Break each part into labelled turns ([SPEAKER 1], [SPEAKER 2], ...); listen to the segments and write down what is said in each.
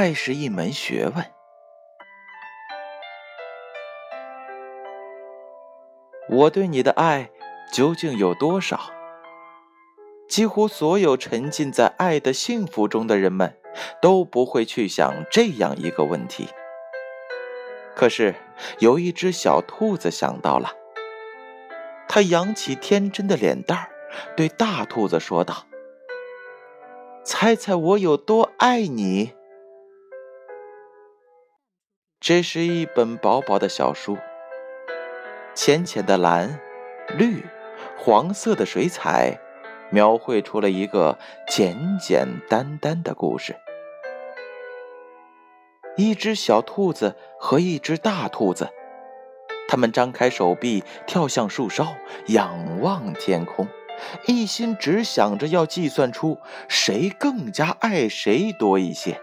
[SPEAKER 1] 爱是一门学问。我对你的爱究竟有多少？几乎所有沉浸在爱的幸福中的人们，都不会去想这样一个问题。可是，有一只小兔子想到了，它扬起天真的脸蛋儿，对大兔子说道：“猜猜我有多爱你？”这是一本薄薄的小书，浅浅的蓝、绿、黄色的水彩。描绘出了一个简简单单的故事：一只小兔子和一只大兔子，他们张开手臂，跳向树梢，仰望天空，一心只想着要计算出谁更加爱谁多一些。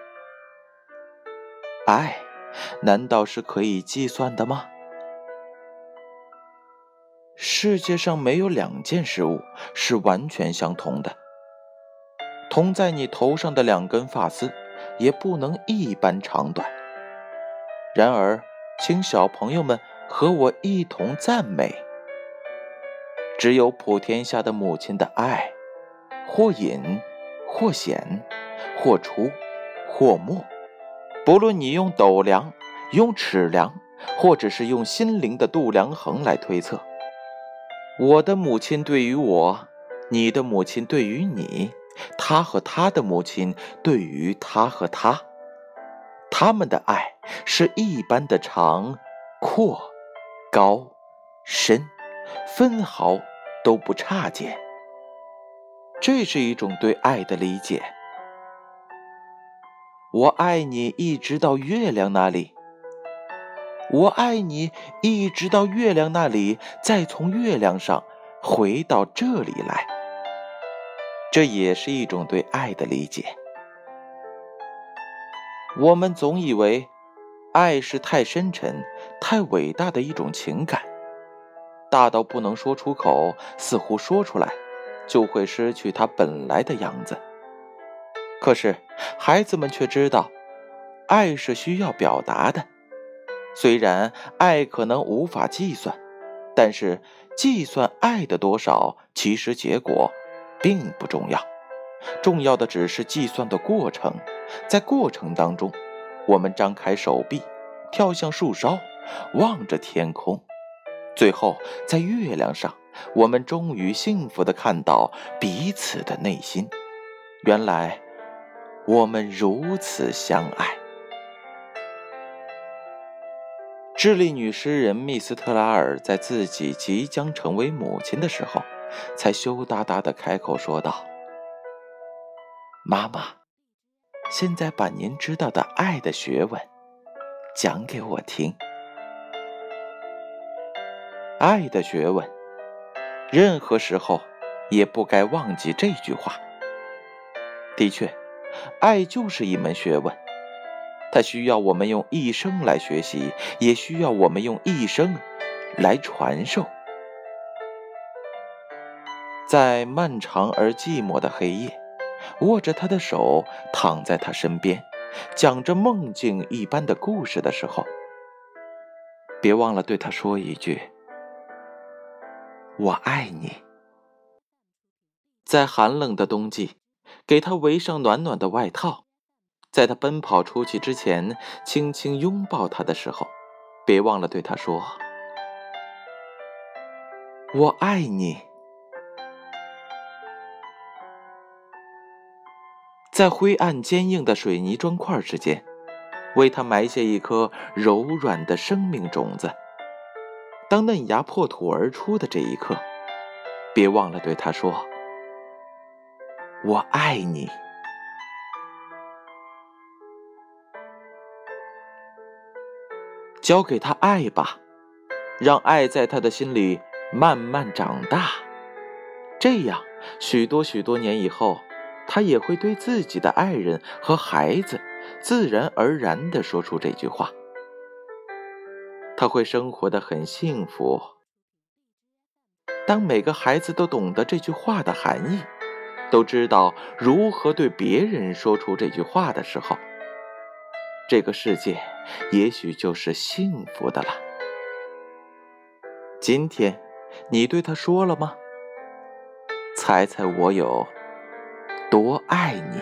[SPEAKER 1] 爱，难道是可以计算的吗？世界上没有两件事物是完全相同的。同在你头上的两根发丝，也不能一般长短。然而，请小朋友们和我一同赞美：只有普天下的母亲的爱，或隐，或显，或出，或没。不论你用斗量、用尺量，或者是用心灵的度量衡来推测。我的母亲对于我，你的母亲对于你，他和他的母亲对于他和他，他们的爱是一般的长、阔、高、深，分毫都不差见。这是一种对爱的理解。我爱你，一直到月亮那里。我爱你，一直到月亮那里，再从月亮上回到这里来。这也是一种对爱的理解。我们总以为，爱是太深沉、太伟大的一种情感，大到不能说出口，似乎说出来就会失去它本来的样子。可是，孩子们却知道，爱是需要表达的。虽然爱可能无法计算，但是计算爱的多少，其实结果并不重要。重要的只是计算的过程。在过程当中，我们张开手臂，跳向树梢，望着天空，最后在月亮上，我们终于幸福的看到彼此的内心。原来，我们如此相爱。智利女诗人密斯特拉尔在自己即将成为母亲的时候，才羞答答的开口说道：“妈妈，现在把您知道的爱的学问讲给我听。爱的学问，任何时候也不该忘记这句话。的确，爱就是一门学问。”它需要我们用一生来学习，也需要我们用一生来传授。在漫长而寂寞的黑夜，握着他的手，躺在他身边，讲着梦境一般的故事的时候，别忘了对他说一句：“我爱你。”在寒冷的冬季，给他围上暖暖的外套。在他奔跑出去之前，轻轻拥抱他的时候，别忘了对他说：“我爱你。”在灰暗坚硬的水泥砖块之间，为他埋下一颗柔软的生命种子。当嫩芽破土而出的这一刻，别忘了对他说：“我爱你。”交给他爱吧，让爱在他的心里慢慢长大。这样，许多许多年以后，他也会对自己的爱人和孩子自然而然地说出这句话。他会生活的很幸福。当每个孩子都懂得这句话的含义，都知道如何对别人说出这句话的时候，这个世界也许就是幸福的了。今天，你对他说了吗？猜猜我有多爱你。